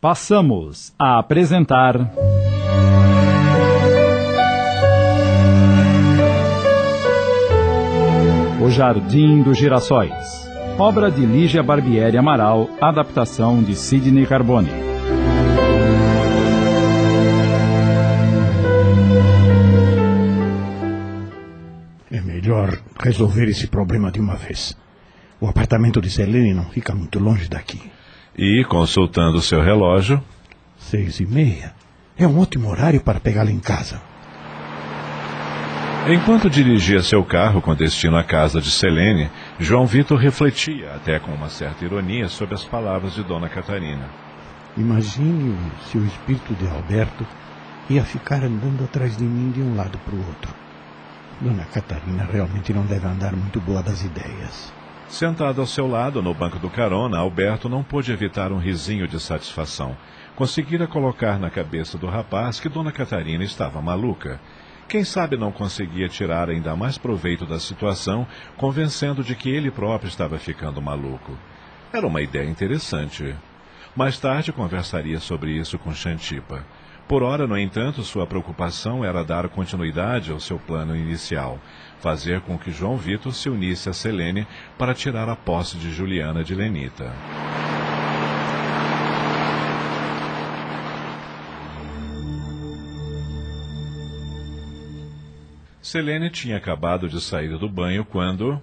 Passamos a apresentar. O Jardim dos Girassóis. Obra de Lígia Barbieri Amaral, adaptação de Sidney Carbone. É melhor resolver esse problema de uma vez. O apartamento de Selene não fica muito longe daqui. E, consultando seu relógio, Seis e meia. É um ótimo horário para pegá-la em casa. enquanto dirigia seu carro com destino à casa de Selene, João Vitor refletia, até com uma certa ironia, sobre as palavras de Dona Catarina. Imagine se o espírito de Alberto ia ficar andando atrás de mim de um lado para o outro. Dona Catarina realmente não deve andar muito boa das ideias. Sentado ao seu lado, no banco do carona, Alberto não pôde evitar um risinho de satisfação. Conseguira colocar na cabeça do rapaz que Dona Catarina estava maluca. Quem sabe não conseguia tirar ainda mais proveito da situação, convencendo de que ele próprio estava ficando maluco. Era uma ideia interessante. Mais tarde conversaria sobre isso com Xantipa. Por ora, no entanto, sua preocupação era dar continuidade ao seu plano inicial, fazer com que João Vitor se unisse a Selene para tirar a posse de Juliana de Lenita. Selene tinha acabado de sair do banho quando.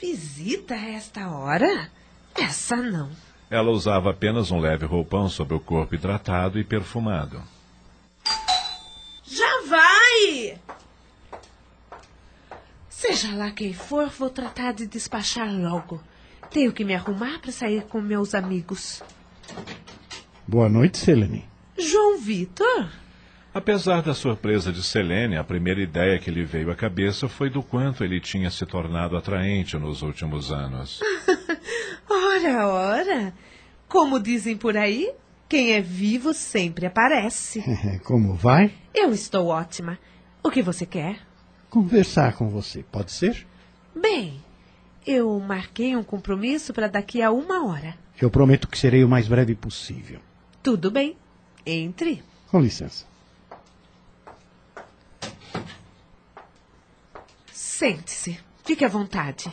Visita a esta hora? Essa não. Ela usava apenas um leve roupão sobre o corpo hidratado e perfumado. Já vai! Seja lá quem for, vou tratar de despachar logo. Tenho que me arrumar para sair com meus amigos. Boa noite, Selene. João Vitor? Apesar da surpresa de Selene, a primeira ideia que lhe veio à cabeça foi do quanto ele tinha se tornado atraente nos últimos anos. Ora, ora. Como dizem por aí, quem é vivo sempre aparece. Como vai? Eu estou ótima. O que você quer? Conversar com você, pode ser? Bem, eu marquei um compromisso para daqui a uma hora. Eu prometo que serei o mais breve possível. Tudo bem. Entre. Com licença. Sente-se. Fique à vontade.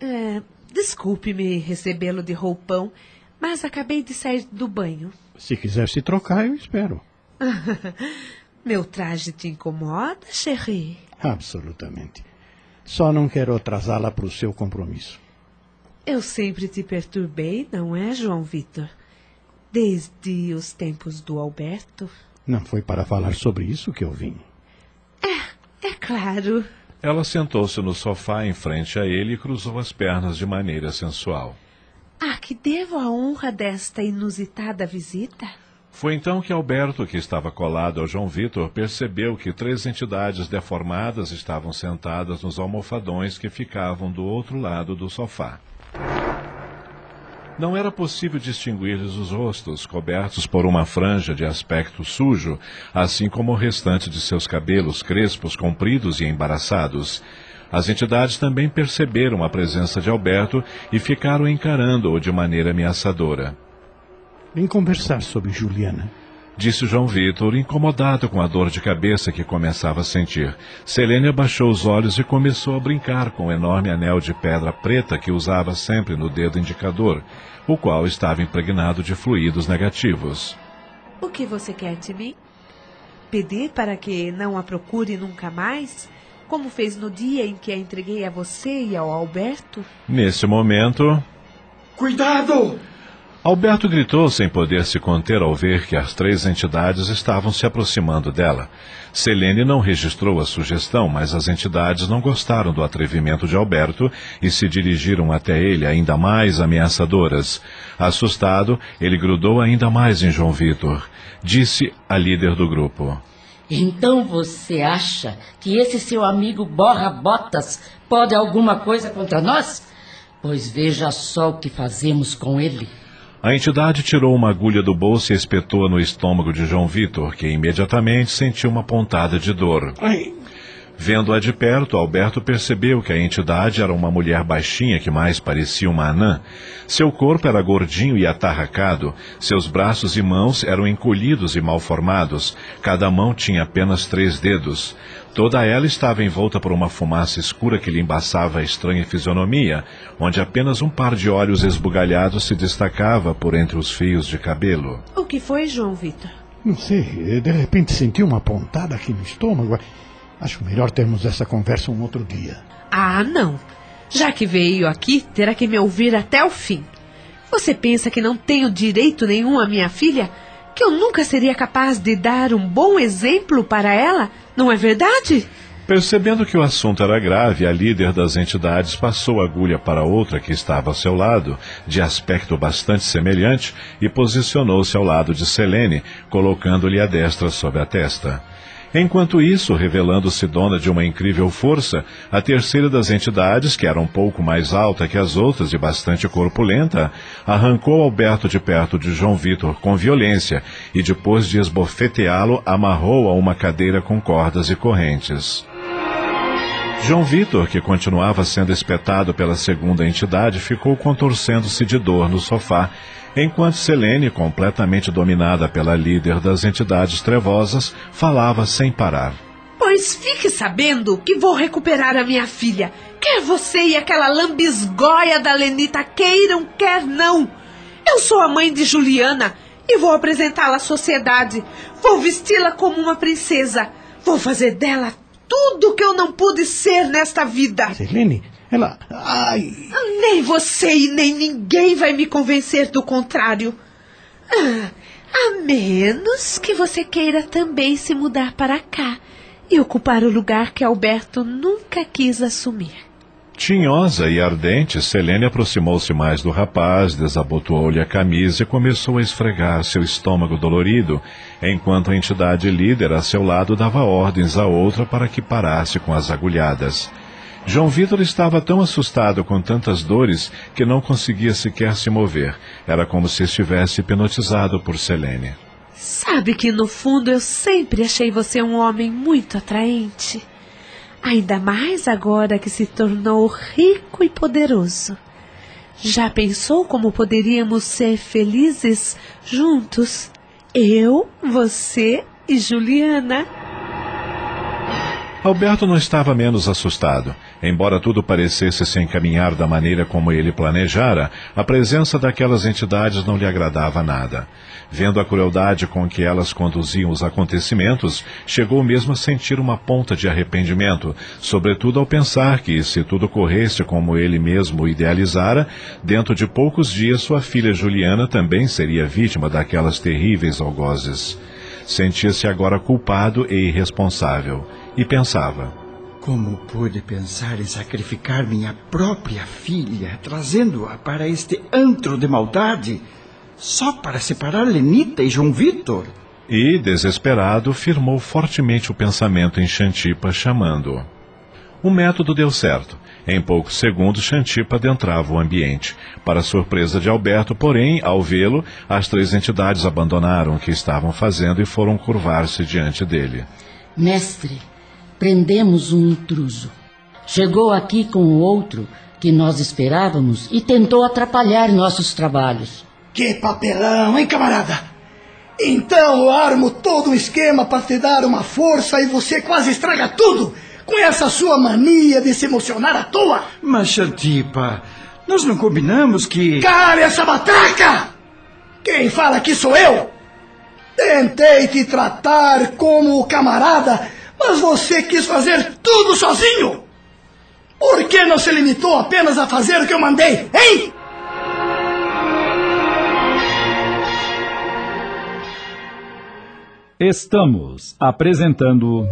É, Desculpe-me recebê-lo de roupão, mas acabei de sair do banho. Se quiser se trocar, eu espero. Meu traje te incomoda, Cherie? Absolutamente. Só não quero atrasá-la para o seu compromisso. Eu sempre te perturbei, não é, João Vitor? Desde os tempos do Alberto? Não foi para falar sobre isso que eu vim. É claro. Ela sentou-se no sofá em frente a ele e cruzou as pernas de maneira sensual. A que devo a honra desta inusitada visita? Foi então que Alberto, que estava colado ao João Vitor, percebeu que três entidades deformadas estavam sentadas nos almofadões que ficavam do outro lado do sofá. Não era possível distinguir-lhes os rostos, cobertos por uma franja de aspecto sujo, assim como o restante de seus cabelos crespos, compridos e embaraçados. As entidades também perceberam a presença de Alberto e ficaram encarando-o de maneira ameaçadora. Vim conversar sobre Juliana. Disse João Vitor, incomodado com a dor de cabeça que começava a sentir. Selene abaixou os olhos e começou a brincar com o enorme anel de pedra preta que usava sempre no dedo indicador, o qual estava impregnado de fluidos negativos. O que você quer de mim? Pedir para que não a procure nunca mais? Como fez no dia em que a entreguei a você e ao Alberto? Nesse momento, Cuidado! Alberto gritou sem poder se conter ao ver que as três entidades estavam se aproximando dela. Selene não registrou a sugestão, mas as entidades não gostaram do atrevimento de Alberto e se dirigiram até ele ainda mais ameaçadoras. Assustado, ele grudou ainda mais em João Vitor. Disse a líder do grupo. Então você acha que esse seu amigo Borra Botas pode alguma coisa contra nós? Pois veja só o que fazemos com ele. A entidade tirou uma agulha do bolso e espetou no estômago de João Vitor, que imediatamente sentiu uma pontada de dor. Ai, Vendo-a de perto, Alberto percebeu que a entidade era uma mulher baixinha que mais parecia uma anã. Seu corpo era gordinho e atarracado, seus braços e mãos eram encolhidos e mal formados, cada mão tinha apenas três dedos. Toda ela estava envolta por uma fumaça escura que lhe embaçava a estranha fisionomia, onde apenas um par de olhos esbugalhados se destacava por entre os fios de cabelo. O que foi, João Vitor? Não sei, de repente senti uma pontada aqui no estômago. Acho melhor termos essa conversa um outro dia. Ah, não. Já que veio aqui, terá que me ouvir até o fim. Você pensa que não tenho direito nenhum à minha filha? Que eu nunca seria capaz de dar um bom exemplo para ela? Não é verdade? Percebendo que o assunto era grave, a líder das entidades passou a agulha para outra que estava ao seu lado, de aspecto bastante semelhante, e posicionou-se ao lado de Selene, colocando-lhe a destra sobre a testa. Enquanto isso, revelando-se dona de uma incrível força, a terceira das entidades, que era um pouco mais alta que as outras e bastante corpulenta, arrancou Alberto de perto de João Vitor com violência e, depois de esbofeteá-lo, amarrou a uma cadeira com cordas e correntes. João Vitor, que continuava sendo espetado pela segunda entidade, ficou contorcendo-se de dor no sofá, enquanto Selene, completamente dominada pela líder das entidades trevosas, falava sem parar. Pois fique sabendo que vou recuperar a minha filha. Quer você e aquela lambisgoia da Lenita queiram, quer não. Eu sou a mãe de Juliana e vou apresentá-la à sociedade. Vou vesti-la como uma princesa. Vou fazer dela tudo que eu não pude ser nesta vida. Selene, ela. Ai! Nem você e nem ninguém vai me convencer do contrário. Ah, a menos que você queira também se mudar para cá e ocupar o lugar que Alberto nunca quis assumir. Tinhosa e ardente, Selene aproximou-se mais do rapaz, desabotoou-lhe a camisa e começou a esfregar seu estômago dolorido, enquanto a entidade líder a seu lado dava ordens a outra para que parasse com as agulhadas. João Vitor estava tão assustado com tantas dores que não conseguia sequer se mover. Era como se estivesse hipnotizado por Selene. Sabe que no fundo eu sempre achei você um homem muito atraente. Ainda mais agora que se tornou rico e poderoso. Já pensou como poderíamos ser felizes juntos? Eu, você e Juliana. Alberto não estava menos assustado. Embora tudo parecesse se encaminhar da maneira como ele planejara, a presença daquelas entidades não lhe agradava nada. Vendo a crueldade com que elas conduziam os acontecimentos, chegou mesmo a sentir uma ponta de arrependimento, sobretudo ao pensar que, se tudo corresse como ele mesmo idealizara, dentro de poucos dias sua filha Juliana também seria vítima daquelas terríveis algozes. Sentia-se agora culpado e irresponsável e pensava: Como pude pensar em sacrificar minha própria filha, trazendo-a para este antro de maldade, só para separar Lenita e João Vitor? E, desesperado, firmou fortemente o pensamento em Xantipa, chamando-o. O método deu certo. Em poucos segundos, Xantipa adentrava o ambiente. Para surpresa de Alberto, porém, ao vê-lo, as três entidades abandonaram o que estavam fazendo e foram curvar-se diante dele. Mestre, prendemos um intruso. Chegou aqui com o outro que nós esperávamos e tentou atrapalhar nossos trabalhos. Que papelão, hein, camarada? Então eu armo todo um esquema para te dar uma força e você quase estraga tudo com essa sua mania de se emocionar à toa. Mas, Xantipa, nós não combinamos que. Cale essa bataca! Quem fala aqui sou eu! Tentei te tratar como camarada, mas você quis fazer tudo sozinho! Por que não se limitou apenas a fazer o que eu mandei, hein? Estamos apresentando.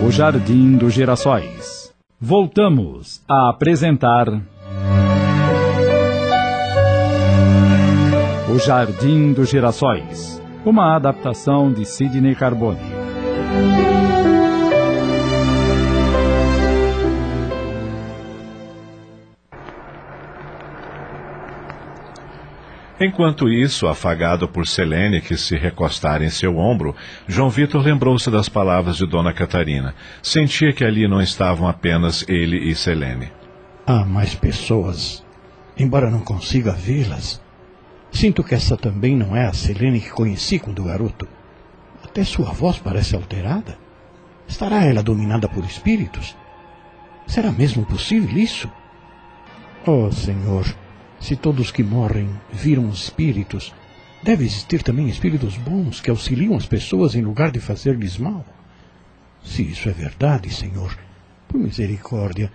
O Jardim dos Girassóis. Voltamos a apresentar. O Jardim dos Girassóis. Uma adaptação de Sidney Carbone. Enquanto isso, afagado por Selene, que se recostara em seu ombro, João Vitor lembrou-se das palavras de Dona Catarina. Sentia que ali não estavam apenas ele e Selene. Há mais pessoas, embora não consiga vê-las. Sinto que essa também não é a Selene que conheci quando garoto. Até sua voz parece alterada. Estará ela dominada por espíritos? Será mesmo possível isso? Oh, Senhor, se todos que morrem viram espíritos, deve existir também espíritos bons que auxiliam as pessoas em lugar de fazer-lhes mal. Se isso é verdade, Senhor, por misericórdia,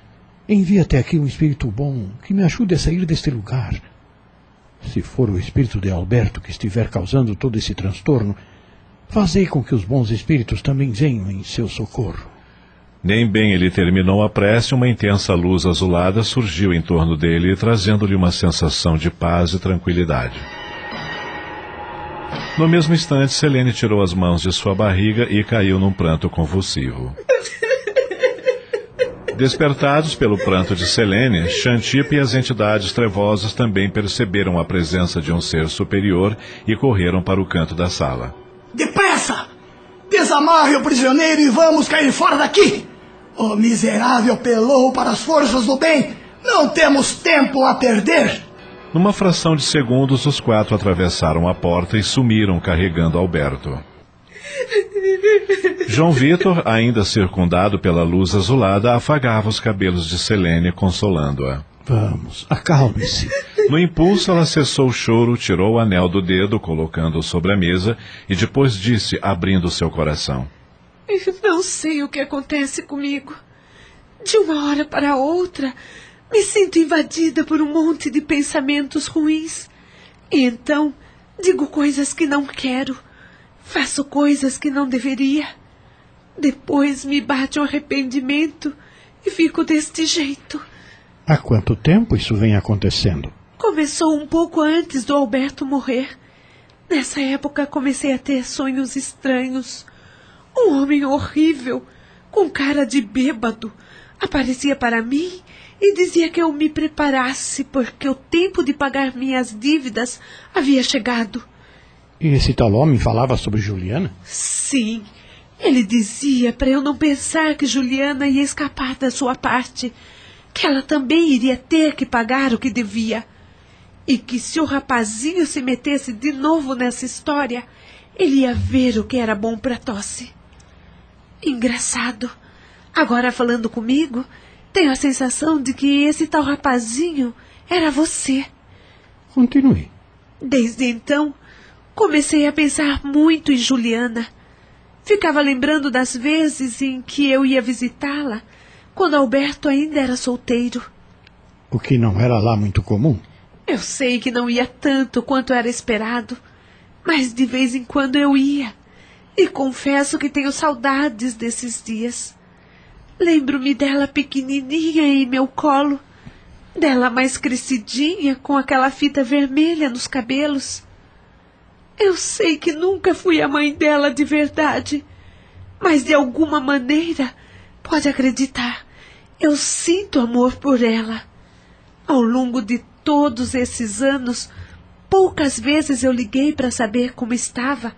envia até aqui um espírito bom que me ajude a sair deste lugar. Se for o espírito de Alberto que estiver causando todo esse transtorno, fazei com que os bons espíritos também venham em seu socorro. Nem bem ele terminou a prece, uma intensa luz azulada surgiu em torno dele, trazendo-lhe uma sensação de paz e tranquilidade. No mesmo instante, Selene tirou as mãos de sua barriga e caiu num pranto convulsivo. Despertados pelo pranto de Selene, Xantip e as entidades trevosas também perceberam a presença de um ser superior e correram para o canto da sala. Depressa! Desamarre o prisioneiro e vamos cair fora daqui! O miserável apelou para as forças do bem. Não temos tempo a perder. Numa fração de segundos, os quatro atravessaram a porta e sumiram carregando Alberto. João Vitor, ainda circundado pela luz azulada, afagava os cabelos de Selene, consolando-a. Vamos, acalme-se. No impulso, ela cessou o choro, tirou o anel do dedo, colocando-o sobre a mesa, e depois disse, abrindo seu coração: não sei o que acontece comigo. De uma hora para outra, me sinto invadida por um monte de pensamentos ruins. E então, digo coisas que não quero. Faço coisas que não deveria. Depois me bate um arrependimento e fico deste jeito. Há quanto tempo isso vem acontecendo? Começou um pouco antes do Alberto morrer. Nessa época comecei a ter sonhos estranhos. Um homem horrível, com cara de bêbado, aparecia para mim e dizia que eu me preparasse porque o tempo de pagar minhas dívidas havia chegado. E esse tal homem falava sobre Juliana? Sim. Ele dizia para eu não pensar que Juliana ia escapar da sua parte, que ela também iria ter que pagar o que devia. E que se o rapazinho se metesse de novo nessa história, ele ia ver o que era bom para tosse. Engraçado. Agora falando comigo, tenho a sensação de que esse tal rapazinho era você. Continue. Desde então, comecei a pensar muito em Juliana. Ficava lembrando das vezes em que eu ia visitá-la, quando Alberto ainda era solteiro. O que não era lá muito comum? Eu sei que não ia tanto quanto era esperado, mas de vez em quando eu ia. E confesso que tenho saudades desses dias. Lembro-me dela pequenininha em meu colo, dela mais crescidinha com aquela fita vermelha nos cabelos. Eu sei que nunca fui a mãe dela de verdade, mas de alguma maneira, pode acreditar, eu sinto amor por ela. Ao longo de todos esses anos, poucas vezes eu liguei para saber como estava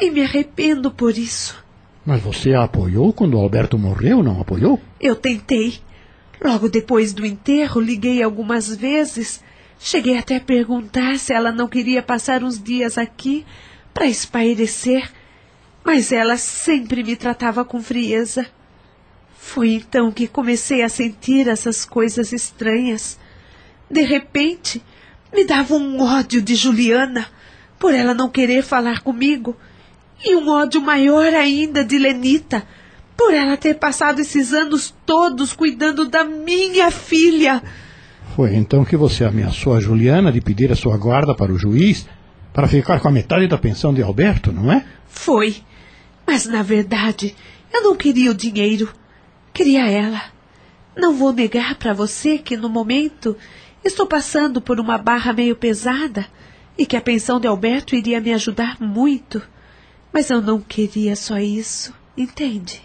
e me arrependo por isso. Mas você a apoiou quando Alberto morreu, não apoiou? Eu tentei. Logo depois do enterro, liguei algumas vezes. Cheguei até a perguntar se ela não queria passar uns dias aqui para espairecer, mas ela sempre me tratava com frieza. Foi então que comecei a sentir essas coisas estranhas. De repente, me dava um ódio de Juliana por ela não querer falar comigo e um ódio maior ainda de Lenita, por ela ter passado esses anos todos cuidando da minha filha. Foi então que você ameaçou a Juliana de pedir a sua guarda para o juiz para ficar com a metade da pensão de Alberto, não é? Foi. Mas na verdade, eu não queria o dinheiro. Queria ela. Não vou negar para você que no momento estou passando por uma barra meio pesada e que a pensão de Alberto iria me ajudar muito. Mas eu não queria só isso, entende?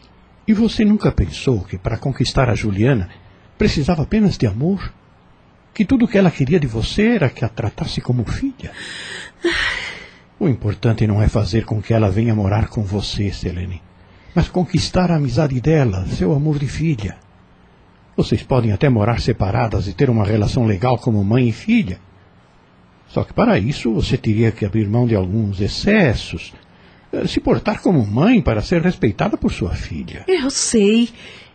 E você nunca pensou que para conquistar a Juliana precisava apenas de amor? Que tudo o que ela queria de você era que a tratasse como filha. O importante não é fazer com que ela venha morar com você, Selene, mas conquistar a amizade dela, seu amor de filha. Vocês podem até morar separadas e ter uma relação legal como mãe e filha. Só que para isso você teria que abrir mão de alguns excessos, eh, se portar como mãe para ser respeitada por sua filha. Eu sei.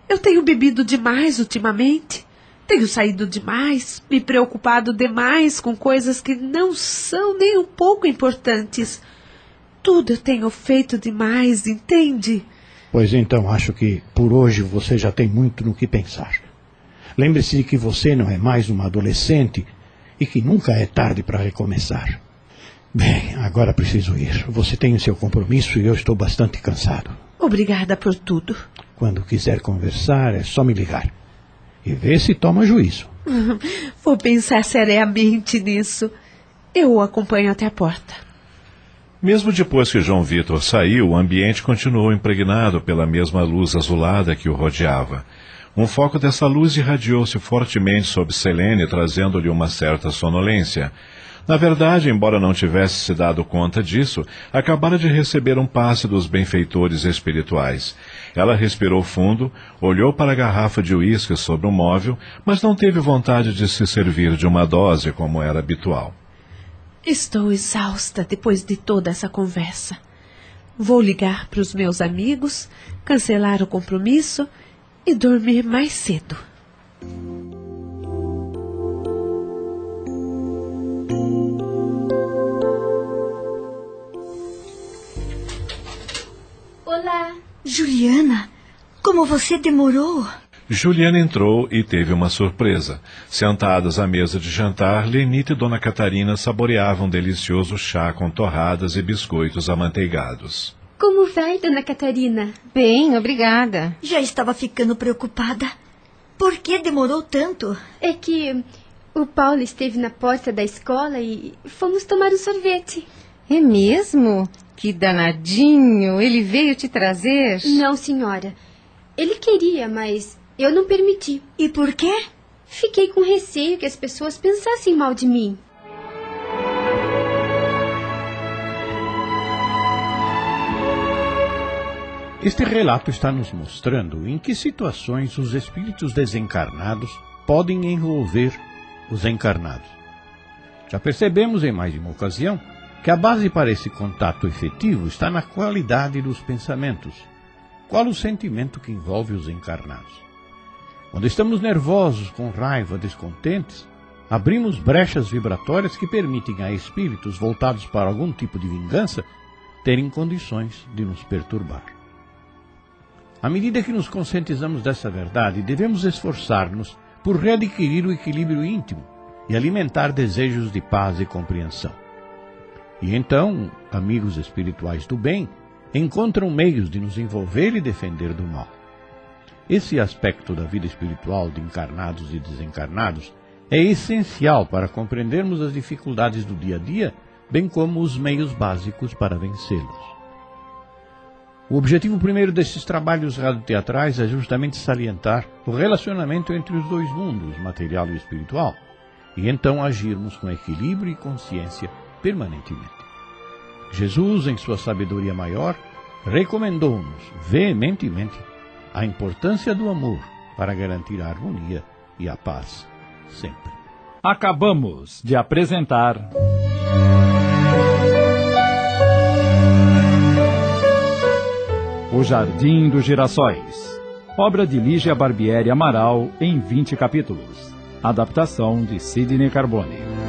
Eu tenho bebido demais ultimamente. Tenho saído demais, me preocupado demais com coisas que não são nem um pouco importantes. Tudo eu tenho feito demais, entende? Pois então acho que por hoje você já tem muito no que pensar. Lembre-se de que você não é mais uma adolescente e que nunca é tarde para recomeçar. Bem, agora preciso ir. Você tem o seu compromisso e eu estou bastante cansado. Obrigada por tudo. Quando quiser conversar, é só me ligar. E ver se toma juízo. Vou pensar seriamente nisso. Eu o acompanho até a porta. Mesmo depois que João Vitor saiu, o ambiente continuou impregnado pela mesma luz azulada que o rodeava. Um foco dessa luz irradiou-se fortemente sobre Selene, trazendo-lhe uma certa sonolência. Na verdade, embora não tivesse se dado conta disso, acabara de receber um passe dos benfeitores espirituais. Ela respirou fundo, olhou para a garrafa de uísque sobre o móvel, mas não teve vontade de se servir de uma dose como era habitual. Estou exausta depois de toda essa conversa. Vou ligar para os meus amigos, cancelar o compromisso e dormir mais cedo. Olá. Juliana, como você demorou? Juliana entrou e teve uma surpresa. Sentadas à mesa de jantar, Lenita e Dona Catarina saboreavam um delicioso chá com torradas e biscoitos amanteigados. Como vai, Dona Catarina? Bem, obrigada. Já estava ficando preocupada. Por que demorou tanto? É que o Paulo esteve na porta da escola e fomos tomar um sorvete. É mesmo? Que danadinho! Ele veio te trazer? Não, senhora. Ele queria, mas eu não permiti. E por quê? Fiquei com receio que as pessoas pensassem mal de mim. Este relato está nos mostrando em que situações os espíritos desencarnados podem envolver os encarnados. Já percebemos em mais de uma ocasião que a base para esse contato efetivo está na qualidade dos pensamentos. Qual o sentimento que envolve os encarnados? Quando estamos nervosos, com raiva, descontentes, abrimos brechas vibratórias que permitem a espíritos voltados para algum tipo de vingança terem condições de nos perturbar. À medida que nos conscientizamos dessa verdade, devemos esforçar-nos por readquirir o equilíbrio íntimo e alimentar desejos de paz e compreensão. E então, amigos espirituais do bem encontram meios de nos envolver e defender do mal. Esse aspecto da vida espiritual de encarnados e desencarnados é essencial para compreendermos as dificuldades do dia a dia, bem como os meios básicos para vencê-los. O objetivo primeiro desses trabalhos radioteatrais é justamente salientar o relacionamento entre os dois mundos, material e espiritual, e então agirmos com equilíbrio e consciência permanentemente. Jesus, em sua sabedoria maior, recomendou-nos veementemente a importância do amor para garantir a harmonia e a paz sempre. Acabamos de apresentar. O Jardim dos Girassóis. Obra de Lígia Barbieri Amaral em 20 capítulos. Adaptação de Sidney Carbone.